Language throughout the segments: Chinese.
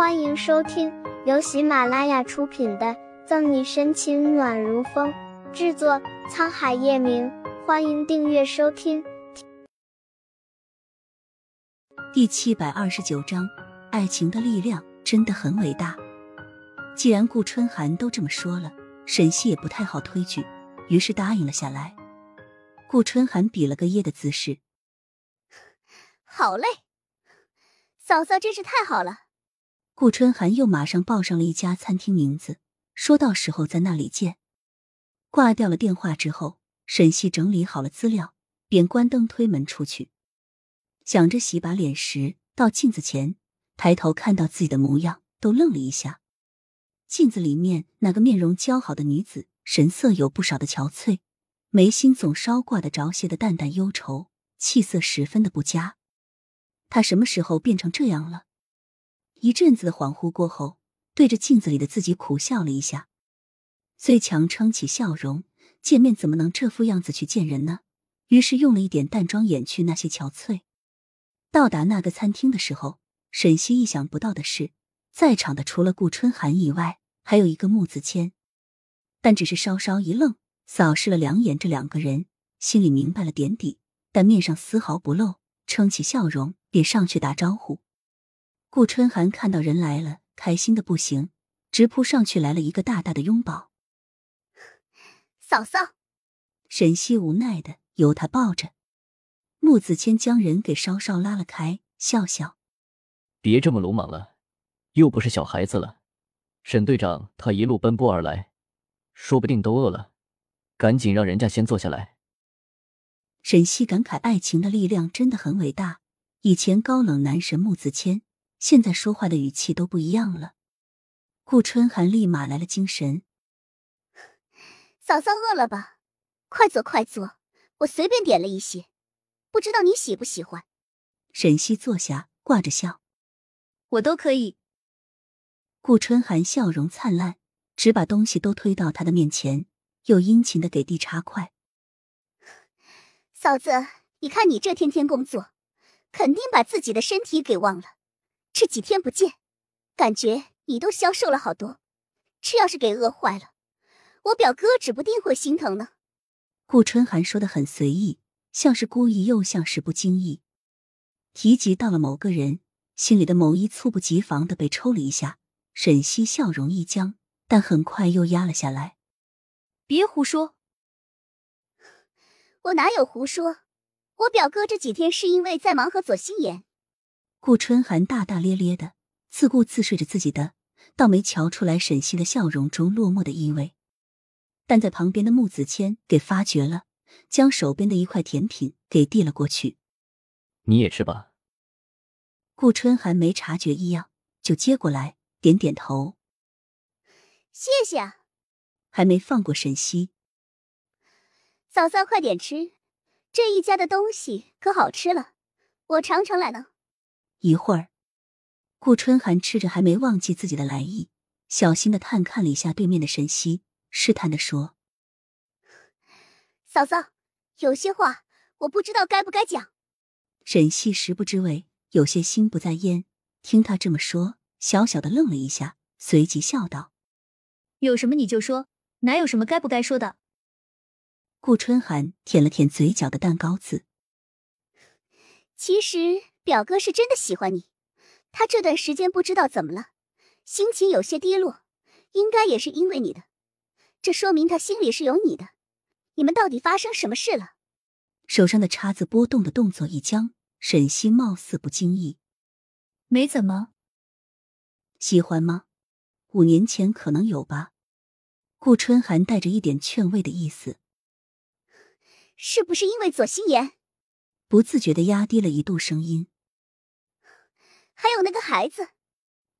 欢迎收听由喜马拉雅出品的《赠你深情暖如风》，制作沧海夜明。欢迎订阅收听。第七百二十九章，爱情的力量真的很伟大。既然顾春寒都这么说了，沈西也不太好推拒，于是答应了下来。顾春寒比了个耶的姿势，好嘞，嫂嫂真是太好了。顾春寒又马上报上了一家餐厅名字，说到时候在那里见。挂掉了电话之后，沈西整理好了资料，便关灯推门出去。想着洗把脸时，到镜子前抬头看到自己的模样，都愣了一下。镜子里面那个面容姣好的女子，神色有不少的憔悴，眉心总稍挂的着些的淡淡忧愁，气色十分的不佳。她什么时候变成这样了？一阵子的恍惚过后，对着镜子里的自己苦笑了一下，虽强撑起笑容，见面怎么能这副样子去见人呢？于是用了一点淡妆掩去那些憔悴。到达那个餐厅的时候，沈西意想不到的是，在场的除了顾春寒以外，还有一个穆子谦。但只是稍稍一愣，扫视了两眼这两个人，心里明白了点底，但面上丝毫不露，撑起笑容便上去打招呼。顾春寒看到人来了，开心的不行，直扑上去来了一个大大的拥抱。嫂嫂，沈西无奈的由他抱着，穆子谦将人给稍稍拉了开，笑笑：“别这么鲁莽了，又不是小孩子了。沈队长他一路奔波而来，说不定都饿了，赶紧让人家先坐下来。”沈西感慨：爱情的力量真的很伟大。以前高冷男神穆子谦。现在说话的语气都不一样了。顾春寒立马来了精神。嫂嫂饿了吧？快坐，快坐，我随便点了一些，不知道你喜不喜欢。沈西坐下，挂着笑，我都可以。顾春寒笑容灿烂，只把东西都推到他的面前，又殷勤的给递茶筷。嫂子，你看你这天天工作，肯定把自己的身体给忘了。这几天不见，感觉你都消瘦了好多。这要是给饿坏了，我表哥指不定会心疼呢。顾春寒说的很随意，像是故意，又像是不经意。提及到了某个人，心里的某一猝不及防的被抽了一下。沈西笑容一僵，但很快又压了下来。别胡说！我哪有胡说？我表哥这几天是因为在忙和左心言。顾春寒大大咧咧的自顾自睡着自己的，倒没瞧出来沈西的笑容中落寞的意味。但在旁边的穆子谦给发觉了，将手边的一块甜品给递了过去。你也吃吧。顾春寒没察觉异样，就接过来，点点头。谢谢。还没放过沈西。嫂嫂，快点吃，这一家的东西可好吃了，我常常来呢。一会儿，顾春寒吃着，还没忘记自己的来意，小心的探看了一下对面的沈西，试探的说：“嫂嫂，有些话我不知道该不该讲。”沈西食不知味，有些心不在焉，听他这么说，小小的愣了一下，随即笑道：“有什么你就说，哪有什么该不该说的？”顾春寒舔了舔嘴角的蛋糕子，其实。表哥是真的喜欢你，他这段时间不知道怎么了，心情有些低落，应该也是因为你的，这说明他心里是有你的。你们到底发生什么事了？手上的叉子拨动的动作一僵，沈西貌似不经意，没怎么。喜欢吗？五年前可能有吧。顾春寒带着一点劝慰的意思，是不是因为左心言？不自觉的压低了一度声音。还有那个孩子，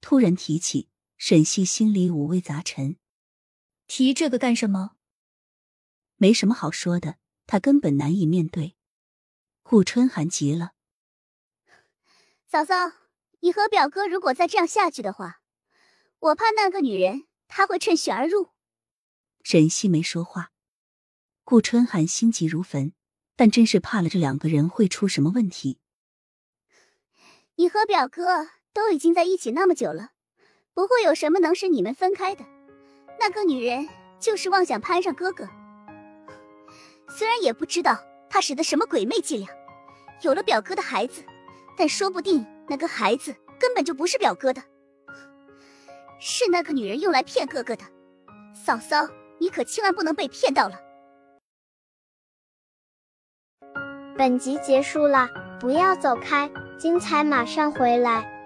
突然提起，沈西心里五味杂陈。提这个干什么？没什么好说的，他根本难以面对。顾春寒急了：“嫂嫂，你和表哥如果再这样下去的话，我怕那个女人她会趁虚而入。”沈西没说话。顾春寒心急如焚，但真是怕了这两个人会出什么问题。你和表哥都已经在一起那么久了，不会有什么能使你们分开的。那个女人就是妄想攀上哥哥，虽然也不知道她使的什么鬼魅伎俩，有了表哥的孩子，但说不定那个孩子根本就不是表哥的，是那个女人用来骗哥哥的。嫂嫂，你可千万不能被骗到了。本集结束了，不要走开，精彩马上回来。